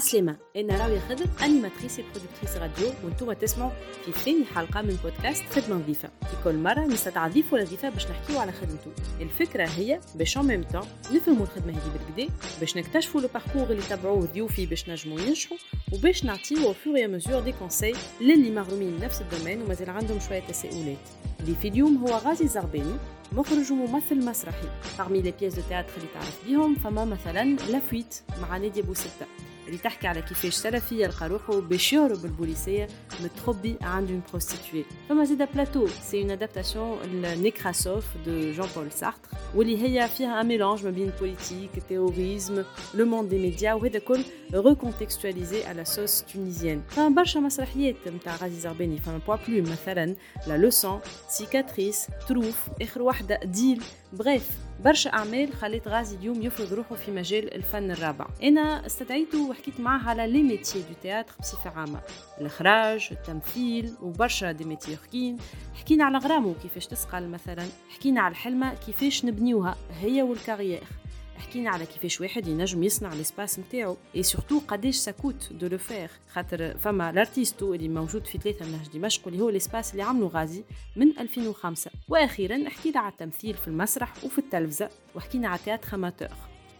عسلامة أنا راوية خضر animatrice productrice radio. وأنتم تسمعوا في ثاني حلقة من بودكاست خدمة نظيفة في كل مرة نستدعى ضيف ولا ضيفة باش نحكيو على خدمته الفكرة هي باش en même temps نفهموا الخدمة هذه بالقدا باش نكتشفوا le parcours اللي تبعوه ضيوفي باش نجموا ينجحوا وباش نعطيو au fur et à mesure des conseils للي مغرومين نفس ال domaine ومازال عندهم شوية تساؤلات. l'invité اليوم هو غازي زرباني مخرج وممثل مسرحي. parmi les pièces de théâtre اللي تعرف بيهم فما مثلا La Fuite مع نادية بوستة اللي تحكي على كيفاش سلفي يلقى روحه باش يهرب البوليسية متخبي عند une prostituée فما زيدا Plateau. c'est une adaptation ل Nekrassov de Jean-Paul Sartre واللي هي فيها un mélange ما بين politique terrorisme le monde des médias وهذا كل recontextualisé à la sauce tunisienne فما برشا مسرحيات نتاع غازي زرباني فما Bois bleu مثلا La Leçon Cicatrice Trêve اخر واحدة ديل bref برشا أعمال خلت غازي اليوم يفرض روحه في مجال الفن الرابع. أنا استدعيته وحكيت معاه على les métiers du théâtre بصفة عامة. الإخراج التمثيل وبرشا des métiers أخرين. حكينا على غرامو كيفاش تسقل مثلا. حكينا على الحلمة كيفاش نبنيوها هي وال carrière حكينا على كيفاش واحد ينجم يصنع l'espace نتاعو. et surtout قداش ça coûte de le faire خاطر فما L'Artisto اللي موجود في ثلاثة من نهج دمشق اللي هو l'espace اللي عملو غازي من 2005 وأخيرا حكينا على التمثيل في المسرح وفي التلفزة وحكينا على théâtre amateur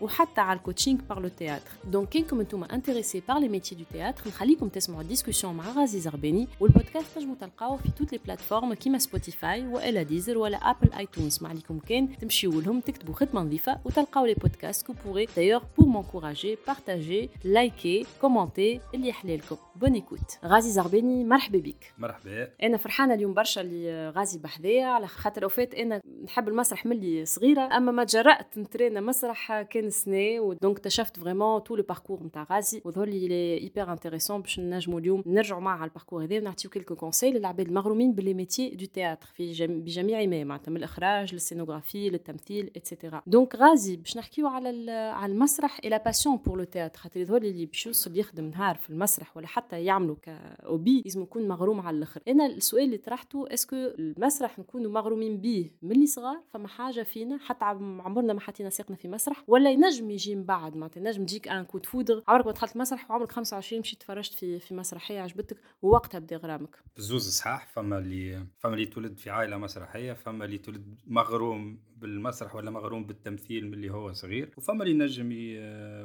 وحتى على ال coaching par le théâtre donc كينكم أنتم intéressés par les métiers de théâtre نخليكم تسمعوا ال discussion مع غازي زرباني والبودكاست تنجموا تلقاوه في toutes les plateformes كيما سبوتيفاي والا ديزر ولا ابل ايتونز ما عليكم كان تمشيو لهم تكتبوا خدمه نظيفه وتلقاو les podcasts que pourrez d'ailleurs pour m'encourager partager liker commenter اللي يحلى لكم bonne écoute غازي زرباني مرحبا بك مرحبا أنا فرحانه اليوم برشا اللي غازي بحذايا على خاطر وفات أنا نحب المسرح ملي صغيره اما ما تجرأت نترينا مسرح كان سنة و donc اكتشفت vraiment tout le parcours نتاع غازي وظهر لي لي intéressant باش نجموا اليوم نرجعوا معاه على ال parcours هذا ونعطيو quelques conseils للعباد المغرومين ب les métiers de théâtre في جم... بجميع ما معناتها من الإخراج لل scénographie للتمثيل et cetera donc غازي باش نحكيو على على المسرح la passion pour le théâtre خاطر يظهر لي اللي باش يوصل يخدم نهار في المسرح ولا حتى يعملوا كاوبي لازم يكون مغروم على الآخر. أنا السؤال اللي طرحته est-ce que المسرح نكونوا مغرومين بيه ملي صغار؟ فما حاجة فينا حتى عمرنا ما حطينا ساقنا في مسرح ولا ينجم يجي من بعد معناتها نجم تجيك un coup de foudre. عمرك ما دخلت مسرح وعمرك 25 مشيت تفرجت في في مسرحية عجبتك ووقتها بدا غرامك بزوز صحاح فما اللي فما اللي تولد في عائلة مسرحية فما اللي تولد مغروم بالمسرح ولا مغروم بالتمثيل من اللي هو صغير وفما اللي نجم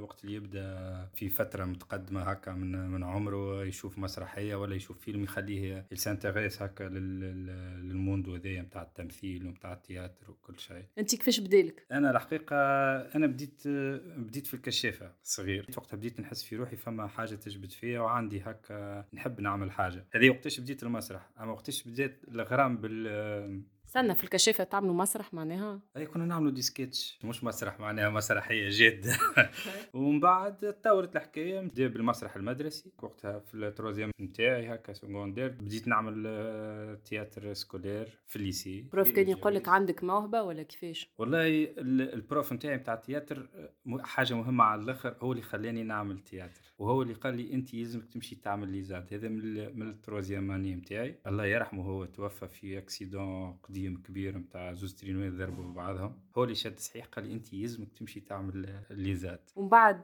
وقت اللي يبدأ في فترة متقدمة هكا من من عمره يشوف مسرحية ولا يشوف فيلم يخليه يس'intéresse هكا لل monde هذايا نتاع التمثيل ونتاع ال théâtre وكل شيء. أنت كيفاش بدالك أنا الحقيقة أنا بديت بديت في الكشافة صغير. وقتها بديت نحس في روحي فما حاجة تجبد فيا وعندي هكا نحب نعمل حاجة. هذه وقتاش بديت المسرح. أما وقتاش بديت الغرام بال استنى في الكشافة تعملوا مسرح معناها؟ أي كنا نعملوا des sketchs مش مسرح معناها مسرحية جاده ومن بعد تطورت الحكاية. بديت بالمسرح المدرسي وقتها في ال troisième نتاعي هكا secondaire بديت نعمل théâtre scolaire في ال lycée. prof كان يقول لك عندك موهبة ولا كيفاش؟ والله ال prof نتاعي نتاع ال théâtre حاجة مهمة على الآخر هو اللي خلاني نعمل théâtre. وهو اللي قال لي أنت يلزمك تمشي تعمل l'ISAD هذا من من ال troisième année نتاعي. الله يرحمه هو توفى في accident قديم. كبير نتاع زوز ترينوات ضربوا ببعضهم. هو اللي شد صحيح قال لي أنت يلزمك تمشي تعمل l'ISAD ومن بعد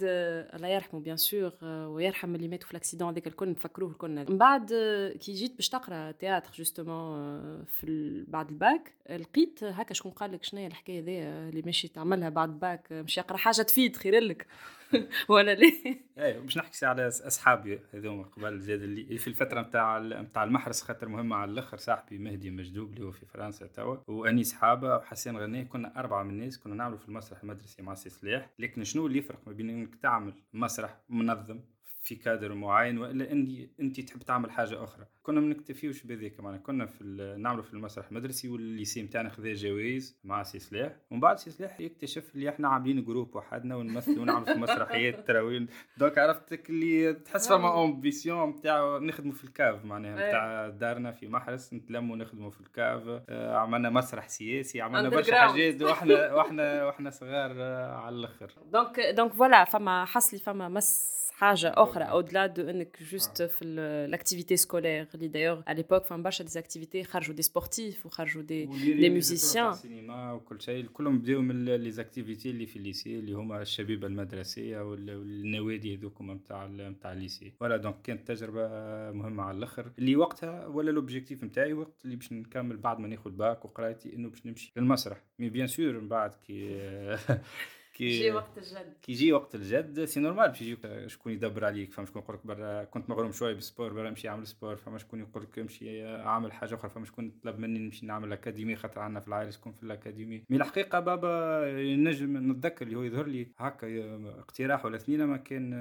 الله يرحمه bien sûr ويرحم اللي ماتوا في ال accident هذاك الكل نفكروه كلنا من بعد كي جيت باش تقرأ théâtre justement في بعد الباك لقيت هكا شكون قال لك شنو هي الحكاية هذه اللي ماشي تعملها بعد الباك مش يقرأ حاجة تفيد خير لك. ولا ليه؟ إيه باش نحكي على أصحابي هذوما قبل زاد اللي في الفترة نتاع نتاع المحرس خاطر مهمة على الأخر صاحبي مهدي مجدوب اللي هو في فرنسا توا وأني صحابة وحسين غنيه كنا أربعة من الناس كنا نعملوا في المسرح المدرسي مع سي لكن شنو اللي يفرق ما بين إنك تعمل مسرح منظم في كادر معين وإلا إني انت تحب تعمل حاجة أخرى. كنا ما نكتفيوش بذيك معنا كنا في نعملوا في المسرح المدرسي وال lycée نتاعنا خذا جوائز مع سي سلاح ومن بعد سي سلاح يكتشف اللي إحنا عاملين groupe وحدنا ونمثل ونعمل في مسرحيات تراويل. donc عرفتك اللي تحس فما ambition نتاع نخدموا في ال cave معناها. نتاع دارنا في محرس نتلموا نخدموا في ال cave. آه عملنا مسرح سياسي عملنا برشا حاجات. وإحنا وإحنا وإحنا صغار آه على الأخر. donc donc voilà فما حصلي فما مس حاجة أخرى au-delà de إنك juste في ال activité scolaire اللي d'ailleurs على l'époque فما برشا des activités خرجوا des sportifs وخرجوا des des musiciens السينما وكل شيء كلهم بداو من les activités اللي في ال lycée اللي هما الشبيبه المدرسيه والنوادي هذوك نتاع نتاع ال lycée voilà donc كانت تجربة مهمة على الأخر. اللي وقتها ولا l'objectif نتاعي وقت اللي باش نكمل بعد ما ناخذ باك وقرايتي إنه باش نمشي للمسرح. mais bien sûr من بعد كي كي يجي وقت الجد كي يجي وقت الجد c'est normal باش يجيك شكون يدبر عليك فما شكون يقول لك برا كنت مغروم شوية بال sport برا نمشي نعمل sport فما شكون يقول لك امشي اعمل حاجة أخرى فما شكون طلب مني نمشي نعمل académie خاطر عندنا في العائله شكون في ال académie mais الحقيقة بابا نجم نتذكر اللي هو يظهر لي هكا اقتراح ولا اثنين ما كان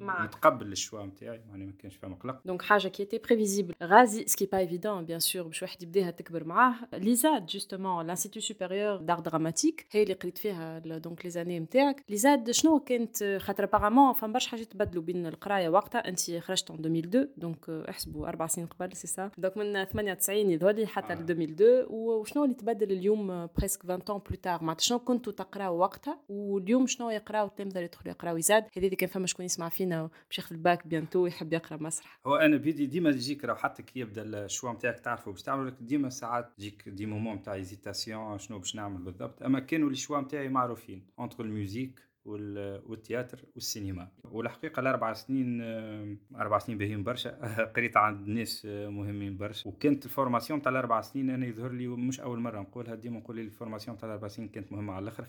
معك. يتقبل ال choix نتاعي يعني ما كانش فما قلق donc حاجة qui était prévisible غازي ce qui est pas évident bien sûr باش واحد يبداها تكبر معاه. l'ISAD justement l'institut supérieur d'art dramatique هي اللي قريت فيها donc les années نتاعك. l'ISAD شنو كانت؟ خاطر apparemment فما برشا حاجات تبدلوا بين القراية وقتها. أنت خرجت 2002 donc احسبوا أربع سنين قبل c'est ça donc من 98 يظهر حتى ل 2002 وشنو اللي تبدل اليوم presque 20 ans plus tard معناتها شنو كنتوا تقراو وقتها؟ واليوم شنو يقراو التلامذه اللي يدخلوا يقراو؟ يزاد هذه كان فما شكون يسمع فينا. فينا باش ياخذ ال bac bientôt يحب يقرأ مسرح. هو أنا بيدي ديما يجيك راه حتى كي يبدأ ال choix نتاعك تعرفوا باش تعمل لك ديما ساعات تجيك des moments نتاع hésitation شنو باش نعمل بالضبط. أما كانوا les choix نتاعي معروفين entre ال musique وال théâtre والسينما. والحقيقة الأربع سنين أربع سنين باهيين برشا قريت عند ناس مهمين برشا. وكانت ال formation تاع الأربع سنين أنا يظهر لي مش أول مرة نقولها ديما نقول لي ال formation تاع الأربع سنين كانت مهمة على الأخر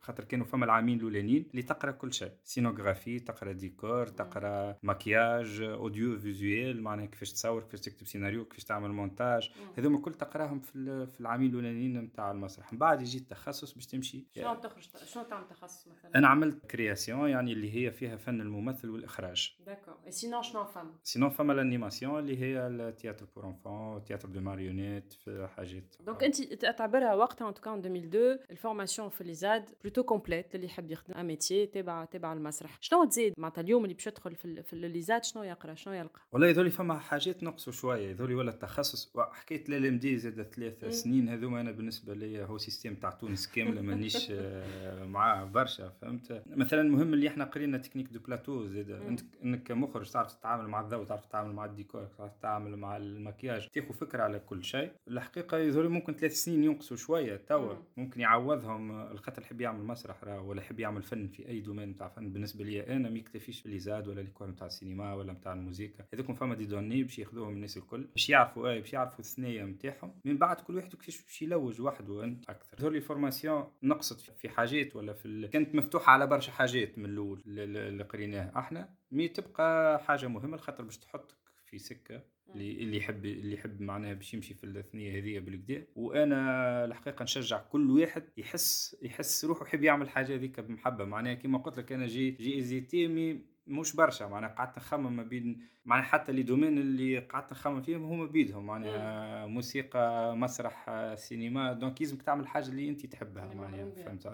خاطر كانوا فما العامين الأولانيين اللي تقرأ كل شيء. scénographie تقرأ ديكور تقرأ maquillage audiovisuel معناها كيفاش تصور كيفاش تكتب سيناريو كيفاش تعمل مونتاج. هذوما كل تقراهم في في العامين الأولانيين نتاع المسرح. من بعد يجي التخصص باش تمشي. شنو تخرج شنو تعمل تخصص مثلا؟ أنا عملت création يعني اللي هي فيها فن الممثل والإخراج. d'accord et sinon شنو فما sinon فما ال animation اللي هي ال théâtre pour enfants ال théâtre de marionnettes في حاجات. donc انت تعتبرها وقتها en tout cas 2002 ال formation في l'ISAD plutôt complète اللي يحب يخدم un métier تبع تبع المسرح. شنو تزيد معناتها اليوم اللي باش يدخل في, في l'ISAD شنو يقرأ؟ شنو يلقى؟ والله يذولي فما حاجات نقصوا شوية. يذولي ولا التخصص. حكيت LMD زادة ثلاث سنين هذوما أنا بالنسبة لي هو système تاع تونس كاملة مانيش معاه برشا فهمت؟ مثلا المهم اللي إحنا قرينا technique de plateau زيد. انت انك كمخرج تعرف تتعامل مع الضوء تعرف تتعامل مع الديكور تعرف تتعامل مع المكياج. تاخذ فكرة على كل شيء. الحقيقة يظهر ممكن ثلاث سنين ينقصوا شوية توا. ممكن يعوضهم الخاطر يحب يعمل مسرح ولا يحب يعمل فن في أي domaine نتاع فن. بالنسبة لي أنا ما يكتفيش l'ISAD ولا l'école نتاع السينما ولا نتاع الموسيقى. هذوكم فما des données باش ياخذوهم الناس الكل. باش يعرفوا اي باش يعرفوا الثنيه نتاعهم من بعد كل واحد كيفاش باش يلوج وحده أنت أكثر. يظهر لي formation نقصت في حاجات ولا في ال... كانت مفتوحة على برشا حاجات من الأول اللي قريناه أحنا mais تبقى حاجة مهمة خاطر باش تحطك في سكة اللي اللي يحب اللي يحب معناها باش يمشي في الثنيه هذه بالكدا. وأنا الحقيقة نشجع كل واحد يحس يحس روحه يحب يعمل حاجة هذيك بمحبة. معناها كيما قلت لك أنا j'ai j'ai hésité mais مش برشا معناها قعدت نخمم ما بين معناها حتى les domaines اللي قعدت نخمم فيهم هما بيدهم معناها موسيقى مسرح سينما donc يلزمك تعمل حاجة اللي انت تحبها معناها فهمت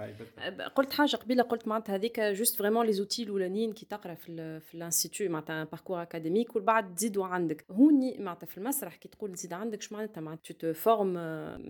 قلت حاجة قبيلة قلت معناتها هذيك juste vraiment les outils الأولانيين كي تقرأ في في ال institut معناتها parcours académique والبعد تزيدوا عندك. هوني معناتها في المسرح كي تقول تزيد عندك شو معناتها؟ معناتها tu te formes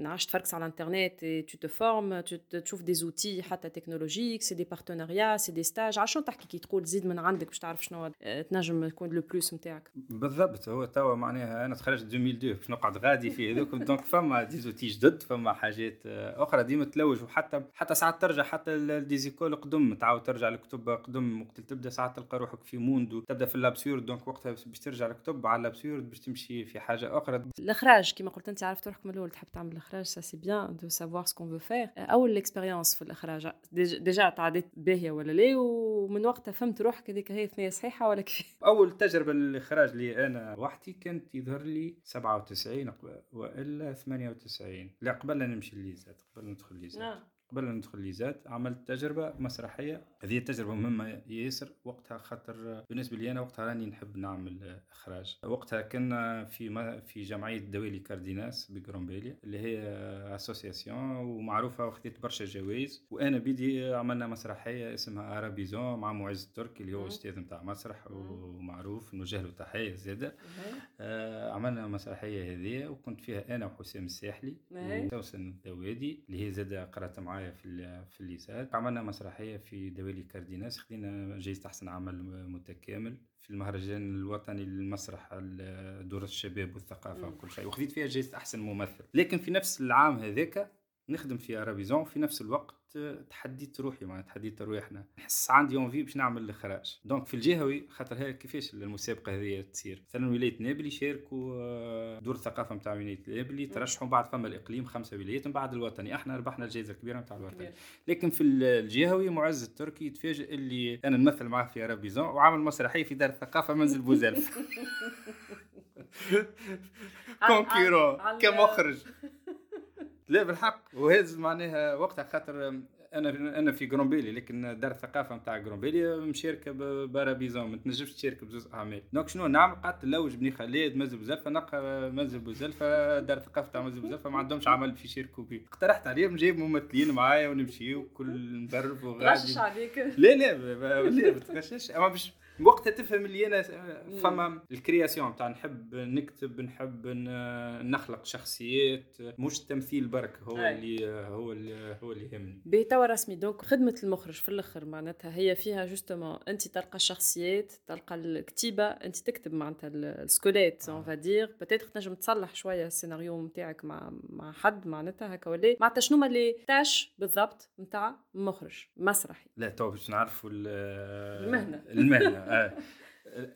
نعرفش تفركس على الانترنت tu te formes تشوف des outils حتى technologiques c'est des partenariats c'est des stages عشان تحكي كي تقول تزيد من عندك باش تعرف شنو تنجم يكون le plus نتاعك؟ بالضبط هو توا معناها أنا تخرجت 2002 باش نقعد غادي في هذوك donc فما des outils جدد فما حاجات أخرى ديما تلوج وحتى حتى ساعات ترجع حتى ال des écoles قدم تعاود ترجع لكتب قدم وقت تبدأ ساعات تلقى روحك في monde تبدأ في ال absurde donc وقتها باش ترجع لكتب على ال absurde باش تمشي في حاجة أخرى. الإخراج كما قلت أنت عرفت روحك من الأول تحب تعمل الإخراج ça c'est bien de savoir ce qu'on veut faire أول expérience في الإخراج déjà تعديت باهية ولا لا ومن وقتها فهمت روحك هذيك هي ثنيه صحيحة ولا كيف أول تجربة للإخراج لي أنا وحدي كانت يظهر لي 97 وإلا 98 لا قبل نمشي l'ISAD قبل ندخل l'ISAD نعم. قبل لا ندخل l'ISAD عملت تجربة مسرحية. هذه تجربه مهمة ياسر. وقتها خاطر بالنسبة لي أنا وقتها راني نحب نعمل إخراج. وقتها كنا في في جمعية دوالي كارديناس بجرومبيليا اللي هي أسوسياسيون ومعروفة وخذيت برشا جوائز. وأنا بيدي عملنا مسرحية اسمها أرابيزون مع معز التركي اللي هو أستاذ نتاع مسرح ومعروف نوجه له تحيه زاده آه عملنا مسرحية هذه وكنت فيها أنا وحسام الساحلي. وتوسن الدوادي اللي هي زادة قرأت معايا. معايا في في الليسات عملنا مسرحية في دوالي كارديناس. خدينا جائزه احسن عمل متكامل. في المهرجان الوطني للمسرح دور الشباب والثقافة وكل شيء. وخذيت فيها جائزه احسن ممثل. لكن في نفس العام هذاك نخدم في ارابيزون في نفس الوقت تحديت روحي معناها تحديت روحنا نحس عندي envie باش نعمل الإخراج. donc في الجهوي خاطر هي كيفاش المسابقه هذه تصير؟ مثلا ولاية نابل يشاركوا آه، دور الثقافة نتاع ولاية نابل يترشحوا بعد فما الإقليم خمسة ولايات من بعد الوطني. إحنا ربحنا الجائزة الكبيرة نتاع الوطني. لكن في الجهوي معز التركي يتفاجئ اللي أنا نمثل معاه في ارابيزون وعامل مسرحية في دار الثقافة منزل بوزلف concurrent كمخرج. لا بالحق. وهذا معناها وقتها خاطر أنا أنا في جرومبيلي لكن دار الثقافة نتاع جرومبيلي مشاركه بارابيزون ما تنجمش تشارك بزوز أعمال. donc شنو؟ نعمل قعدت نلوج بني خالد مازل بوزلفه نلقى مازل بوزلفه دار الثقافة تاع مازل بوزلفه ما عندهمش عمل باش يشاركوا فيه اقترحت عليهم نجيب ممثلين معايا ونمشي وكل نبرف وغادي. عليك. لا لا لا ما تغشش. أما باش وقتها تفهم اللي أنا فما ال création تاع نحب نكتب نحب نخلق شخصيات مش التمثيل برك هو أي. اللي هو اللي هو اللي يهمني. بتوا رسمي donc خدمة المخرج في الأخر معناتها هي فيها justement أنت تلقى الشخصيات تلقى الكتيبة أنت تكتب معناتها ال squelette on va dire peut-être تنجم تصلح شوية السيناريو نتاعك مع مع حد معناتها هكا ولا؟ معناتها شنو les tâches بالضبط نتاع مخرج مسرحي. لا تو باش نعرفوا المهنة. المهنة. آه.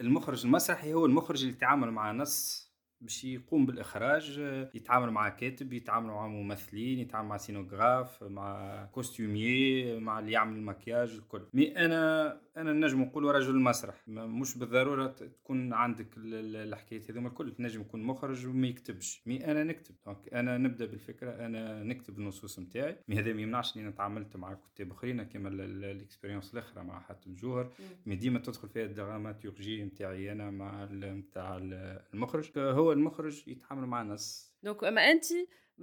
المخرج المسرحي هو المخرج اللي يتعامل مع نص باش يقوم بالإخراج يتعامل مع كاتب يتعامل مع ممثلين يتعامل مع scénographe مع costumier مع اللي يعمل المكياج الكل. mais أنا أنا نجم نقول رجل مسرح مش بالضرورة تكون عندك الحكايات هذوما الكل. نجم يكون مخرج وما يكتبش. mais أنا نكتب. donc أنا نبدأ بالفكرة. أنا نكتب النصوص نتاعي mais هذا ما يمنعش إني تعاملت مع كتاب آخرين. كما ال expérience الأخرى مع حاتم جوهر. mais ديما تدخل فيها ال dramaturgie نتاعي أنا مع نتاع المخرج. هو المخرج يتعامل مع ناس. donc أما أنت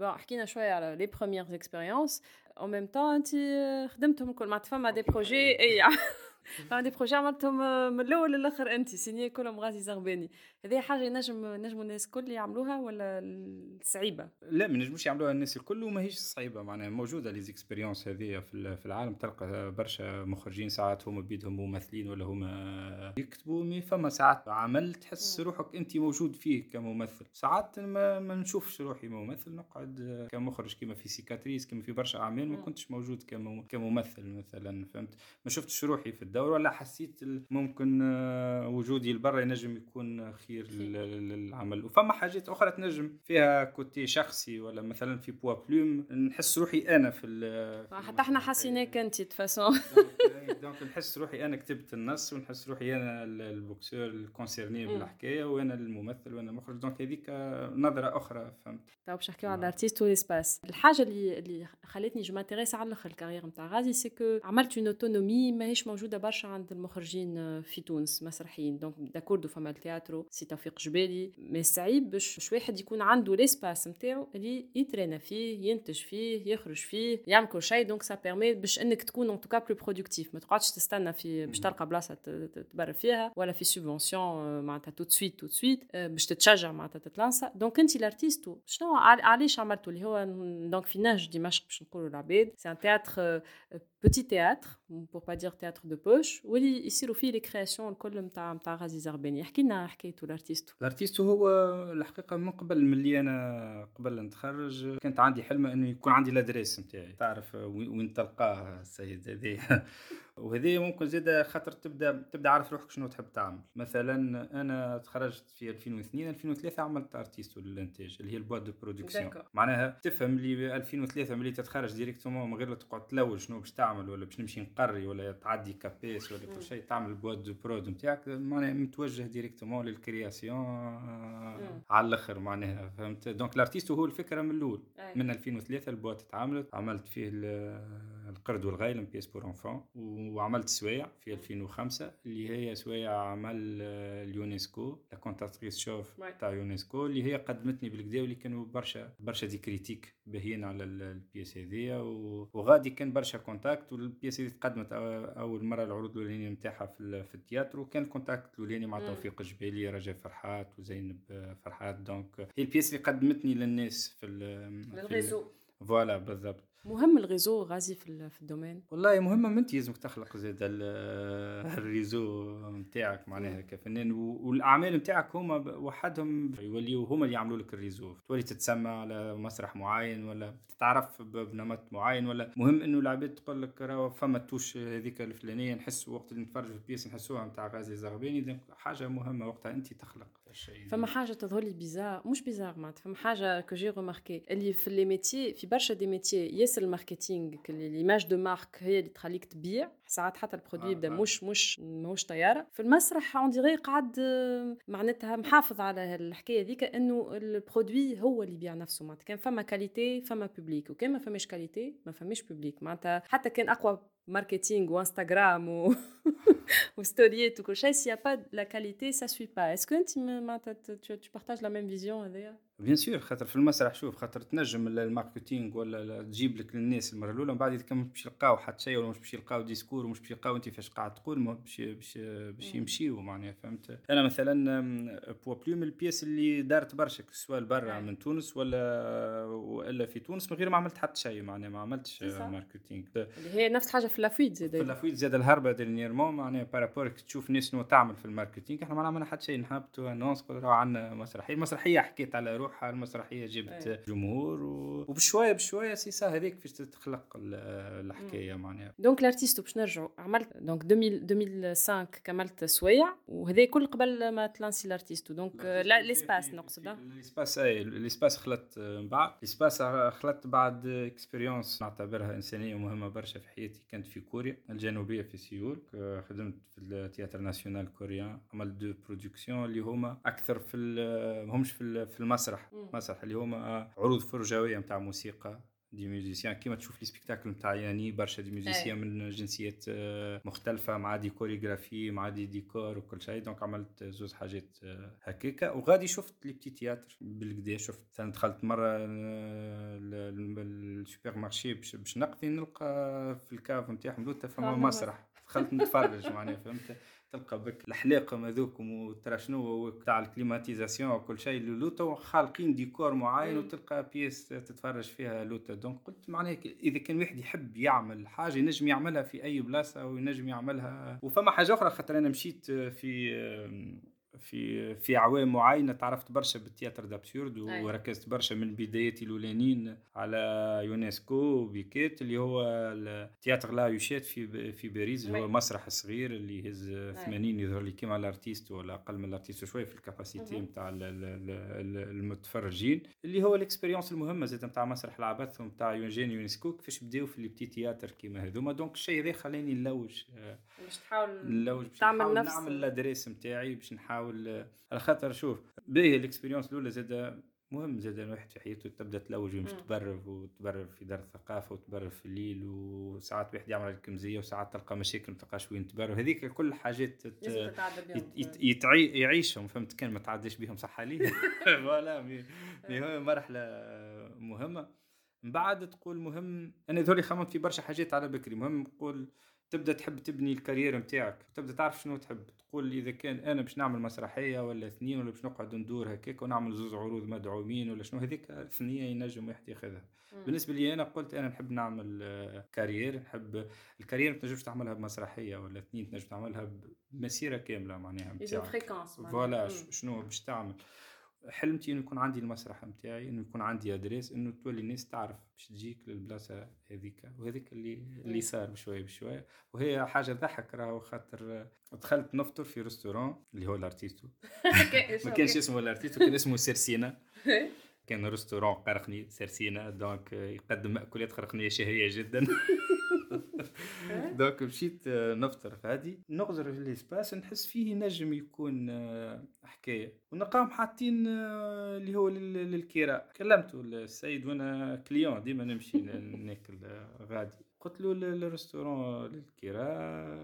حكينا شوية على les premières expériences en même temps أنت خدمتهم الكل. معناتها فما des projets إي. عندي projets عملتهم من الأول للآخر انت signés كلهم غازي زغباني هذه حاجة نجم نجموا الناس الكل يعملوها ولا صعيبه لا ما نجموش يعملوها الناس الكل وماهيش صعيبة معناها موجودة les expériences هذه في العالم. تلقى برشا مخرجين ساعات هما بيدهم ممثلين ولا هما يكتبوا mais فما ساعات عمل تحس روحك انت موجود فيه كممثل. ساعات ما, ما نشوفش روحي ممثل نقعد كمخرج كما في Cicatrice كما في برشا أعمال ما كنتش موجود كممثل مثلا فهمت؟ ما شفتش روحي في الدور ولا حسيت ممكن آه، وجودي لبرا ينجم يكون خير للعمل. وفما حاجات أخرى تنجم فيها côté شخصي ولا مثلا في Poids plume. نحس روحي أنا في حتى إحنا حاسينك أنت toute façon donc نحس روحي أنا كتبت النص ونحس روحي أنا ال boxeur ال concerné بالحكاية وأنا الممثل وأنا المخرج donc هذيك نظرة أخرى فهمت. تو باش نحكيو على L'Artisto وال espace الحاجة اللي اللي خلتني je m'intéresse على الآخر ال carrière نتاع غازي c'est que عملت une autonomie ماهيش موجودة برشا عند المخرجين في تونس مسرحيين. donc d'accord فما التياترو سي توفيق جبالي mais صعيب باش واحد يكون عنده l'espace نتاعو اللي يترينا فيه ينتج فيه يخرج فيه يعمل كل شيء. donc ça permet باش إنك تكون en tout cas plus productif ما تقعدش تستنى في باش تلقى بلاصة تبرر فيها ولا في subvention معناتها tout de suite tout de suite باش تتشجع معناتها تتلانسا. donc انت L'Artisto شنو علاش عملتوا اللي هو donc في نهج دمشق باش نقولوا العباد. c'est un théâtre petit théâtre pour pas dire théâtre de poche واللي يصيروا فيه les créations الكل نتاع نتاع غازي زغباني احكي لنا حكايته الارتيست الارتيست هو الحقيقة من قبل ملي أنا قبل نتخرج كانت عندي حلم انه يكون عندي ال adresse نتاعي تعرف وين تلقاه السيد هذه وهذه ممكن زيد خاطر تبدا تبدا عارف روحك شنو تحب تعمل. مثلا أنا تخرجت في 2002 2003 عملت L'Artisto للانتاج اللي هي ال boîte de production. معناها تفهم اللي 2003 ملي تتخرج directement من غير لا تقعد تلوج شنو باش تعمل ولا باش نمشي نقري ولا تعدي CAPES ولا كل شيء تعمل ال boîte de prod نتاعك معناها متوجه directement لل création على الآخر معناها فهمت؟ donc L'Artisto هو الفكرة من الأول. من 2003 ال boîte تعاملت عملت فيه القرد والغيلم pièce pour enfants وعملت سوايع في 2005 اللي هي سوايع عمل آه، اليونسكو La Cantatrice chauve تاع يونسكو اللي هي قدمتني بالكدا واللي كانوا برشا برشا des critiques باهيين على ال pièce هذيا. وغادي كان برشا contact وال pièce هذه تقدمت أول مرة العروض الأولانية نتاعها في, في التياترو. وكان ال contact الأولاني مع توفيق الجبالي رجاء فرحات وزينب فرحات. donc هي ال pièce اللي قدمتني للناس في ال réseau voilà بالضبط. مهم ال réseau غازي في, في ال domaine. والله مهمه انت لازمك تخلق زاد ال réseau نتاعك معناها كفنان والأعمال نتاعك هما وحدهم يوليو هما اللي يعملوا لك ال réseau تولي تتسمى على مسرح معين ولا تتعرف بنمط معين ولا. مهم إنه العباد تقول لك راهو فما توش هذيك الفلانية نحس وقت اللي نتفرج في ال pièce نحسوها نتاع غازي زغباني. حاجة مهمة وقتها انت تخلق الشيء. فما حاجة تظهر لي bizarre مش bizarre معناتها فما حاجة que j'ai remarqué اللي في les métiers في برشا des métiers ياسر ال marketing l'image de marque هي اللي تخليك تبيع ساعات حتى ال produit يبدأ مش مش ماهوش طياره في المسرح on dirait قاعد معناتها محافظ على الحكاية ذيك إنه ال produit هو اللي يبيع نفسه. معناتها كان فما qualité فما public وكان ما فماش qualité ما فماش public معناتها حتى كان أقوى stories ou quoi s'il n'y a pas la qualité, ça ne suit pas. Est-ce que tu, tu, partages la même vision d'ailleurs bien sûr خاطر في المسرح شوف خاطر تنجم ال marketing ولا تجيب لك للناس المرة الأولى من بعد اذا كان مش باش يلقاو حتى شيء ولا مش باش يلقاو discours ومش باش يلقاو انت فاش قاعد تقول باش باش باش يمشيو معناها فهمت؟ أنا مثلا بوا بلو من ال pièces اللي دارت برشا سواء برا من تونس ولا وإلا في تونس من غير ما عملت حتى شيء معناها ما عملتش marketing اللي هي نفس الحاجة في La Fuite زاد في La Fuite زاد الهربة dernièrement معناها par rapport تشوف ناس شنو تعمل في ال marketing إحنا ما عملنا حتى شيء نهبطوا annonce عندنا مسرحية المسرحيه حكيت على روحها المسرحية جبت. جمهور و... وبشوية بشوية c'est هذيك فاش تخلق الحكاية معناها. donc L'Artisto باش نرجعوا عملت donc 2005 كملت سويع وهذا كل قبل ما تلانسي L'Artisto donc l'espace نقصد. ليسباس أي ليسباس خلت من بعد. l'espace خلت بعد expérience نعتبرها إنسانية مهمة برشا في حياتي. كانت في كوريا الجنوبية في سيول. خدمت في ال théâtre national coréen. عملت deux productions اللي هما أكثر في ماهمش في المسرح. مسرح اللي هما عروض فرجوية نتاع موسيقى. des musiciens كيما تشوف les spectacles نتاع يعني برشا des musiciens من جنسيات آه، مختلفه مع des chorégraphies مع des décors وكل شيء donc عملت زوز حاجات آه، هكاكا وغادي شفت les petits théâtres بالكدا شفت مثلا دخلت مره ال supermarché باش نقضي نلقى في ال cave نتاعهم لوتا فما مسرح دخلت نتفرج معناها فهمت؟ تلقى بك الحلاقة هذوكم وترى شنو تاع ال climatisation وكل شيء لوتا خالقين ديكور معين وتلقى pièce تتفرج فيها لوتا donc قلت معناها إذا كان واحد يحب يعمل حاجة ينجم يعملها في أي بلاصة وينجم يعملها. وفما حاجة أخرى خاطر أنا مشيت في في في اعوام معينه تعرفت برشا بال théâtre d'absurde وركزت برشا من بداياتي الأولانيين على يونسكو وبيكيت اللي هو ال théâtre La Huchette في في باريس اللي هو مسرح صغير اللي يهز 80 يظهر لي كيما L'Artisto ولا أقل من L'Artisto شوية في ال capacité نتاع المتفرجين. اللي هو ال expérience المهمة زاد نتاع مسرح العبث ونتاع أوجين يونسكو كيفاش بداو في ال petits théâtres كيما هذوما donc الشيء هذا خلاني نلوج باش تحاول نلوج تعمل نفس. نعمل ال adresse نتاعي باش نحاول نحاول على خاطر شوف باهي ال expérience الأولى زاد مهم زاد الواحد في حياته تبدأ تلوج ومش تبرف وتبرف في دار الثقافة وتبرف في الليل وساعات واحد يعمل الكمزية وساعات تلقى مشاكل ما تلقاش وين تبرف هذيك كل حاجات يعيشهم. فهمت كان ما تعديش بهم صح عليه voilà mais مرحلة مهمة. من بعد تقول مهم أنا ذولي خممت في برشا حاجات على بكري. مهم نقول تبدأ تحب تبني ال carrière نتاعك تبدأ تعرف شنو تحب. تقول إذا كان أنا باش نعمل مسرحية ولا اثنين ولا باش نقعد ندور هكاك ونعمل زوز عروض مدعومين ولا شنو هذيك ثنيه ينجم واحد ياخذها. بالنسبة لي أنا قلت أنا نحب نعمل carrière نحب ال carrière ما تنجمش تعملها بمسرحية ولا اثنين تنجم تعملها بمسيرة كاملة معناها voilà شنو باش تعمل. حلمتي إنه يكون عندي المسرح نتاعي إنه يكون عندي adresse إنه تولي الناس تعرف باش تجيك للبلاصة هذيك وهذيك اللي اللي صار بشوية بشوية. وهي حاجة تضحك راهو خاطر دخلت نفطر في restaurant اللي هو الارتيستو ما كانش اسمه L'Artisto كان اسمه سيرسينا. كان restaurant قرقني سيرسينا. donc يقدم مأكولات قرقنية شهية جدا. donc مشيت آه، نفطر فادي نغزر في ال espace نحس فيه نجم يكون آه، حكاية. ونلقاهم حاطين آه، اللي هو للكراء كلمته السيد وأنا client ديما نمشي ناكل غادي. قلت له ال restaurant للكراء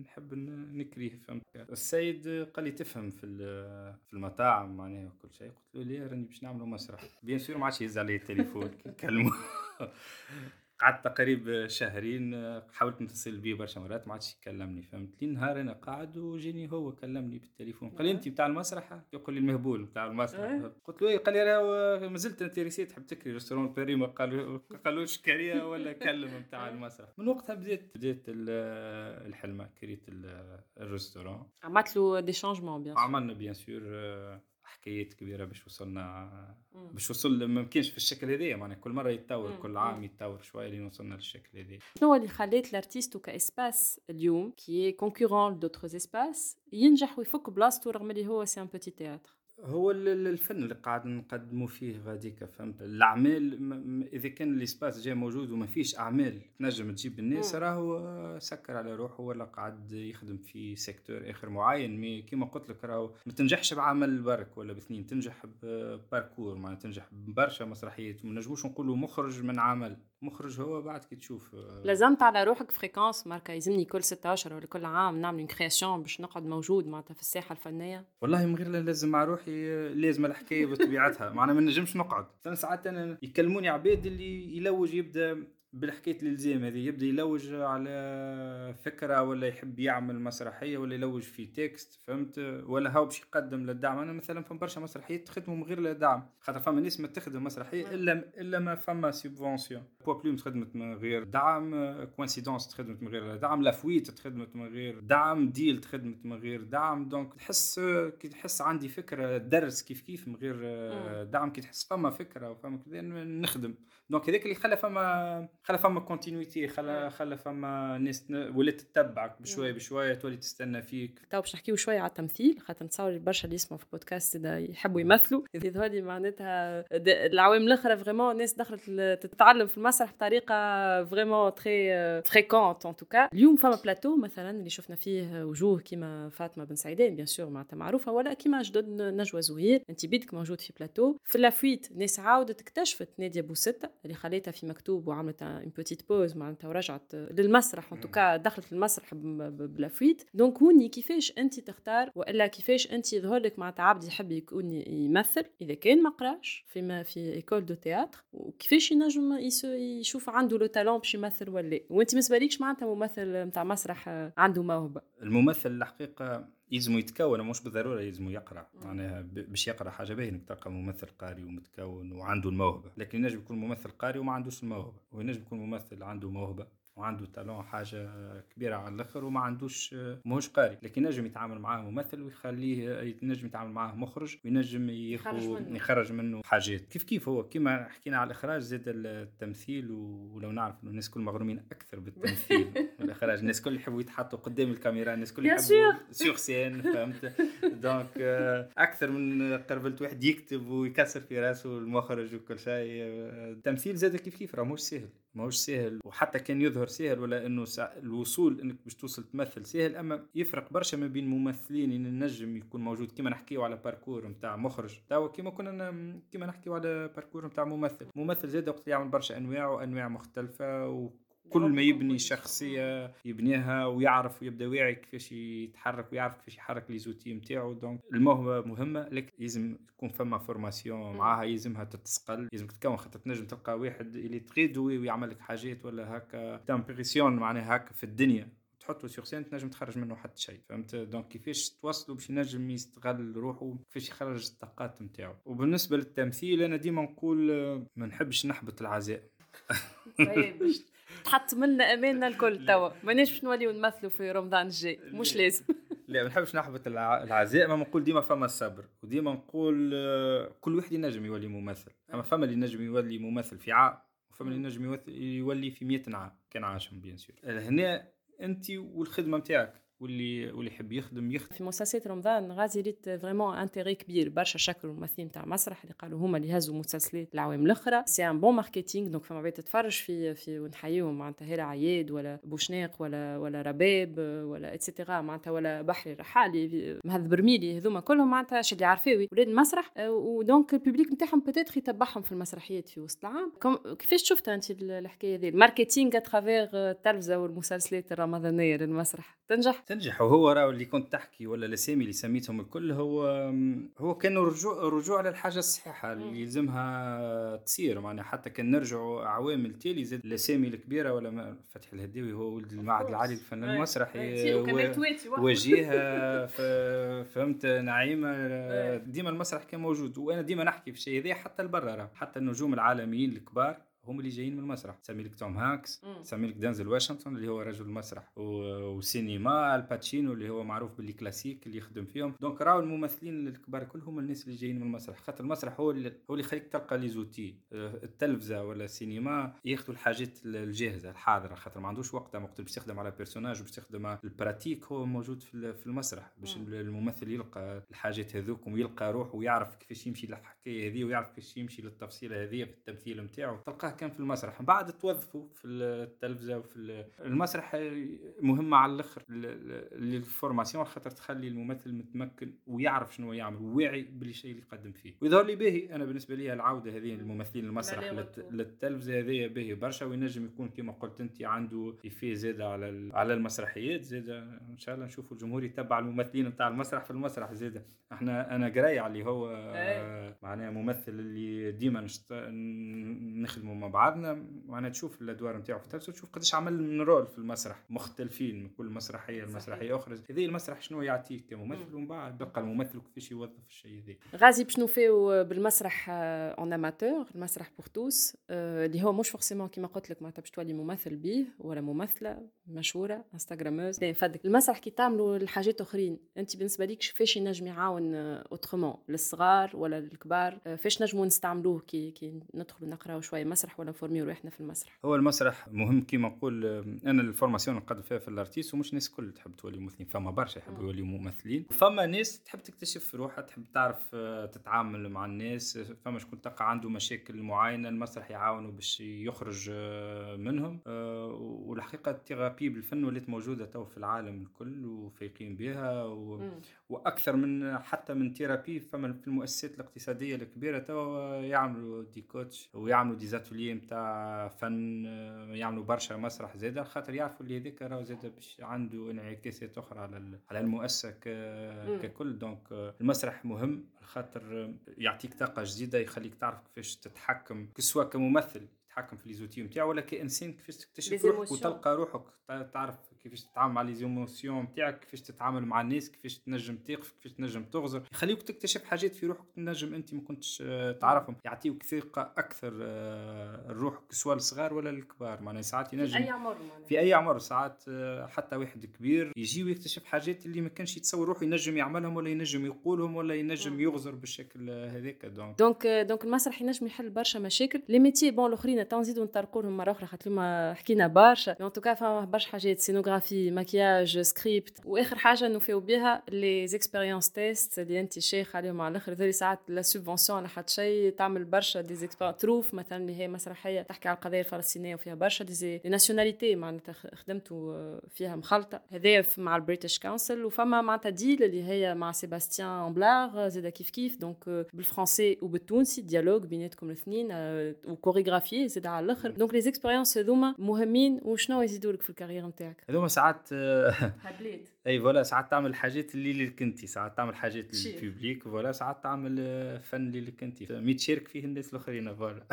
نحب نكريه فهمت السيد قال لي تفهم في في المطاعم معناها وكل شيء. قلت له ليه؟ راني باش نعملوا مسرح. bien sûr ما عادش يهز علي التليفون كلمه قعدت تقريبا شهرين حاولت نتصل بيه برشا مرات ما عادش يكلمني فهمت؟ لي نهار أنا قاعد وجيني هو كلمني بالتليفون. قال لي انت بتاع المسرح؟ يقول لي المهبول بتاع المسرح. قلت له إيه؟ قال لي راه مازلت intéressé تحب تكري restaurant باريما قالوا قالوا شكريه ولا كلم بتاع المسرح. من وقتها بديت بديت الحلمة كريت ال restaurant عملت له دي changements bien عملنا bien sûr حكايات كبيرة باش وصلنا باش وصل ما يمكنش في الشكل هذايا معناها كل مرة يتطور كل عام يتطور شوية لين وصلنا للشكل هذايا شنو اللي خليت L'Artisto comme espace اليوم qui concurrence d'autres espaces ينجح ويفك بلاصتو رغم اللي هو c'est un petit théâtre هو الفن اللي قاعد نقدموا فيه غاديكا فهمت؟ الأعمال إذا كان ال espace جاي موجود وما فيش أعمال تنجم تجيب الناس راهو سكر على روحه ولا قاعد يخدم في secteur آخر معين. mais كيما قلت لك راهو ما تنجحش بعمل برك ولا باثنين تنجح ب parcours ما تنجح ببرشا مسرحيات. ما نجموش نقولوا مخرج من عمل. مخرج هو بعد كي تشوف لازمت على روحك fréquence ماركا يلزمني كل 16 ولا كل عام نعمل création باش نقعد موجود معناتها في الساحة الفنية. والله من غير لازم مع روحي لازم الحكاية بطبيعتها. معنا ما نجمش نقعد. ساعات أنا يكلموني عباد اللي يلوج يبدأ بالحكاية الالزام هذه يبدأ يلوج على فكرة ولا يحب يعمل مسرحية ولا يلوج في texte فهمت؟ ولا هو باش يقدم للدعم أنا مثلا فما برشا مسرحيات تخدموا من غير للدعم خاطر فما ناس ما تخدم مسرحية إلا إلا ما فما subvention بوا بلوم تخدمت من غير دعم Coïncidence تخدمت من غير دعم La Fuite تخدمت من غير دعم ديل تخدمت من غير دعم. donc تحس كي تحس عندي فكرة درس كيف كيف من غير دعم كي تحس فما فكرة وفما كذا نخدم. donc هذاك اللي خلى فما خلى فما continuité خلى خلى فما ناس ولات تتبعك بشوية بشوية تولي تستنى فيك. تو باش نحكيو شوية على التمثيل خاطر نتصور برشا اللي يسمعوا في البودكاست يحبوا يمثلوا. يظهر لي معناتها العوام الأخرى vraiment الناس دخلت تتعلم في المسرح بطريقة vraiment très fréquente en tout cas اليوم فما بلاتو مثلا اللي شفنا فيه وجوه كيما فاطمة بن سعيدان bien sûr معناتها معروفة ولا كيما جدد نجوى زهير. انت بيدك موجود في بلاتو في La Fuite ناس عاودت اكتشفت نادية اللي خليتها في مكتوب وعملت une petite pause معناتها ورجعت للمسرح en tout cas دخلت المسرح ب La Fuite donc هوني كيفاش انت تختار وإلا كيفاش انت يظهر لك معناتها عبد يحب يكون يمثل؟ إذا كان ما قراش فيما في école de théâtre وكيفاش ينجم يشوف عنده le talent باش يمثل ولا وأنت ما بالكش معناتها ممثل نتاع مسرح عنده موهبة. الممثل الحقيقة يلزم يتكون مش بالضرورة يلزم يقرأ. معناها باش يقرأ حاجة باهيه انك تلقى ممثل قاري ومتكون وعنده الموهبة. لكن ينجم يكون ممثل قاري وما عندوش الموهبة. وينجم يكون ممثل عنده موهبة وعنده talent حاجة كبيرة على الآخر وما عندوش ماهوش قاري. لكن ينجم يتعامل معاه ممثل ويخليه ينجم يتعامل معاه مخرج وينجم يخرج, يخرج منه. حاجات. كيف كيف هو؟ كيما حكينا على الإخراج زاد التمثيل ولو نعرف إنه الناس كل مغرومين أكثر بالتمثيل. والاخراج الناس كل يحبوا يتحطوا قدام الكاميرا الناس كل يحبوا sur scène فهمت؟ donc أكثر من قربلت واحد يكتب ويكسر في راسه المخرج وكل شيء التمثيل زاد كيف كيف راه مش سهل. ماهوش سهل وحتى كان يظهر سهل ولا إنه الوصول إنك باش توصل تمثل سهل أما يفرق برشا ما بين ممثلين ان النجم يكون موجود. كيما نحكيو على parcours نتاع مخرج توا كيما كنا كيما نحكيو على parcours نتاع ممثل. ممثل زاد وقت يعمل برشا أنواع وأنواع مختلفة و كل ما يبني شخصية يبنيها ويعرف ويبدأ واعي كيفاش يتحرك ويعرف كيفاش يحرك les outils نتاعو donc الموهبه مهمه لكن لازم يكون فما formation معاها يلزمها تتسقل لازم تتكون خاطر تنجم تلقى واحد اللي تغيد ويعمل لك حاجات ولا هكا t'impressionne معناها هكا في الدنيا. تحطه sur scène تنجم تخرج منه حتى شيء فهمت؟ donc كيفاش توصلوا باش ينجم يستغل روحه كيفاش يخرج الطاقات نتاعو وبالنسبة للتمثيل أنا ديما نقول ما نحبش نحبط العزايم طيب. تحط منا اماننا الكل توا. ماناش باش نوليو نمثلوا في رمضان الجاي. مش لازم. لا ما نحبش نحبط العزايم. ما نقول ديما فما الصبر وديما نقول كل واحد ينجم يولي ممثل. أما فما اللي ينجم يولي ممثل في عام وفما اللي ينجم يولي في 100 عام كان عاش bien sûr. هنا انت والخدمة نتاعك واللي واللي يحب يخدم يخدم. في مسلسلات رمضان غازي ريت فريمون انتيري كبير برشا شكل الممثلين تاع مسرح اللي قالوا هما اللي هزوا مسلسلات العوام الأخرى. سي ان بون ماركتينغ دونك فما بيت تتفرج في في ونحييهم معناتها هيلا عياد ولا بوشناق ولا ولا رباب ولا اتسيتيرا معناتها ولا بحري رحالي مهذا برميلي هذوما كلهم معناتها شي اللي عارفاوي ولاد المسرح. ودونك الببليك نتاعهم بتاتر يتبعهم في المسرحيات في وسط العام. كيفاش شفتها أنت الحكاية هذه؟ الماركتينغ اترافيغ التلفزة والمسلسلات الرمضانية للمسرح تنجح؟ تنجح. وهو راهو اللي كنت تحكي ولا الأسامي اللي سميتهم الكل هو هو كان رجوع رجوع للحاجه الصحيحة اللي يلزمها تصير. معناها حتى كان نرجعوا عوام التالي زاد الأسامي الكبيرة ولا فتحي الهداوي هو ولد المعهد العالي للفن المسرحي وجيها فهمت نعيمة. ديما المسرح كان موجود وأنا ديما نحكي في الشيء هذا حتى لبرا حتى النجوم العالميين الكبار هم اللي جايين من المسرح. تسمي لك توم هانكس تسمي لك دانزل واشنطن اللي هو رجل المسرح وسينما الباتشينو اللي هو معروف ب les classiques اللي يخدم فيهم. donc راهو الممثلين الكبار كلهم الناس اللي جايين من المسرح. خاطر المسرح هو اللي هو اللي يخليك تلقى les outils. التلفزة ولا السينما ياخذوا الحاجات الجاهزة الحاضرة. خاطر ما عندوش وقت وقت باش يخدم على personnage وباش يخدم ال pratique هو موجود في المسرح باش الممثل يلقى الحاجات هذوك ويلقى روحه ويعرف كيفاش يمشي للحكاية هذه ويعرف كيفاش يمشي للتفصيلة هذه في التمثيل نتاعو. تلقاه كان في المسرح. بعد توظفوا في التلفزة وفي المسرح مهمه على الأخر لل formation خاطر تخلي الممثل متمكن ويعرف شنو يعمل وواعي بالشيء اللي يقدم فيه. ويظهر لي باهي أنا بالنسبة لي العوده هذه الممثلين المسرح للتلفزة هذه باهي برشا وينجم يكون كما قلت أنت عنده في زاد على على المسرحيات زاد إن شاء الله نشوفوا الجمهور يتبع الممثلين نتاع المسرح في المسرح زاد إحنا أنا قراي اللي هو إيه. معناها ممثل اللي ديما نخدموا مع بعضنا معناها تشوف الادوار نتاعو في التلفزيون تشوف قداش عمل من رول في المسرح مختلفين من كل مسرحية لمسرحية أخرى. هذه المسرح شنو يعطيك كممثل ومن بعد بقى الممثل كيفاش يوظف الشيء هذا. غازي باش نوفيو بالمسرح en amateur المسرح pour tous اللي هو مش forcément كيما قلت لك معناتها باش تولي ممثل به ولا ممثلة مشهورة instagrammeuse نفدك المسرح كي تعملوا الحاجات أخرين أنت بالنسبة ليك كيفاش ينجم يعاون autrement للصغار ولا للكبار فاش نجموا نستعملوه؟ كي كي ندخلوا نقراو شوية مسرح ولا نفورميو روحنا في المسرح؟ هو المسرح مهم كيما نقول أنا ال formation نقدم فيها في الأرتيست ومش ناس الكل تحب تولي ممثلين فما برشا يحبوا يوليوا ممثلين. فما ناس تحب تكتشف روحها تحب تعرف آه، تتعامل مع الناس فما شكون تلقى عنده مشاكل معينة المسرح يعاونوا باش يخرج آه، منهم. آه، والحقيقة ال thérapie بالفن ولات موجودة تو في العالم الكل وفايقين بها و... وأكثر من حتى من thérapie فما في المؤسسات الاقتصادية الكبيرة تو يعملوا des coachs ويعملوا des ateliers نتاع فن يعملوا برشا مسرح زاده خاطر يعرفوا اللي هذاك راه زاده باش عنده انعكاسات أخرى على على المؤسسة ككل. donc المسرح مهم خاطر يعطيك طاقة جديدة يخليك تعرف كيفاش تتحكم كسوا كممثل تتحكم في les outils نتاعو ولا كإنسان كيفاش تكتشف روحك وتلقى روحك تعرف كيفاش تتعامل مع les émotions نتاعك كيفاش تتعامل مع الناس كيفاش تنجم تقف كيفاش تنجم تغزر. يخليوك تكتشف حاجات في روحك تنجم أنت ما كنتش آه، تعرفهم. يعطيوك ثقة أكثر آه، الروح سواء الصغار ولا الكبار. معناها ساعات ينجم في أي عمر في أي عمر. ساعات آه، حتى واحد كبير يجي ويكتشف حاجات اللي ما كانش يتصور روحه ينجم يعملهم ولا ينجم يقولهم ولا ينجم يغزر بالشكل هذاك. donc donc donc المسرح ينجم يحل برشا مشاكل. les métiers bon الاخرين نزيدو نطرقوا لهم مرة أخرى خاطر حكينا برشا. en tout cas فما برشا حاجات. scénographie maquillage montage script وآخر حاجة نوفيو بها les expériences tests اللي انت شيخ عليهم على الآخر. ذولي ساعات la subvention ولا حتى شيء تعمل برشا des expériences تروف مثلا اللي هي مسرحية تحكي على القضية الفلسطينية وفيها برشا des nationalités معناتها خدمتوا فيها مخلطة. هذايا مع ال British Council وفما معناتها ديل اللي هي مع سيباستيان بلاغ زاد كيف كيف donc بالفرنسي وبالتونسي dialogue بيناتكم الاثنين وكوريغرافي زاد على الآخر. donc les expériences هذوما مهمين. وشنو يزيدوا لك في ال carrière نتاعك؟ هذوما ساعات هبليت. et voilà ساعات تعمل حاجات اللي لك انت ساعات تعمل حاجات لل public voilà ساعات تعمل فن اللي لك انت mais تشارك فيه الناس الآخرين voilà.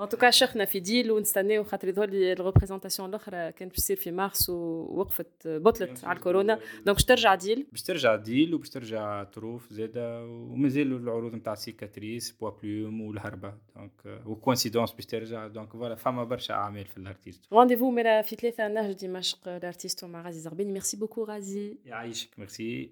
en tout cas شيخنا في ديل ونستناو خاطر يظهر لي ال représentation الاخرى كانت باش تصير في مارس ووقفت بطلت على الكورونا donc باش ترجع ديل باش ترجع ديل وباش ترجع تروف زاده ومازالوا العروض نتاع سيكاتريس بوا بلوم والهربه donc و Coïncidence باش ترجع donc voilà فما برشا اعمال في الارتيست rendez-vous ميرا في ثلاثة نهج دمشق الارتيست مع غازي زربيني merci beaucoup غازي يعيشك ميرسي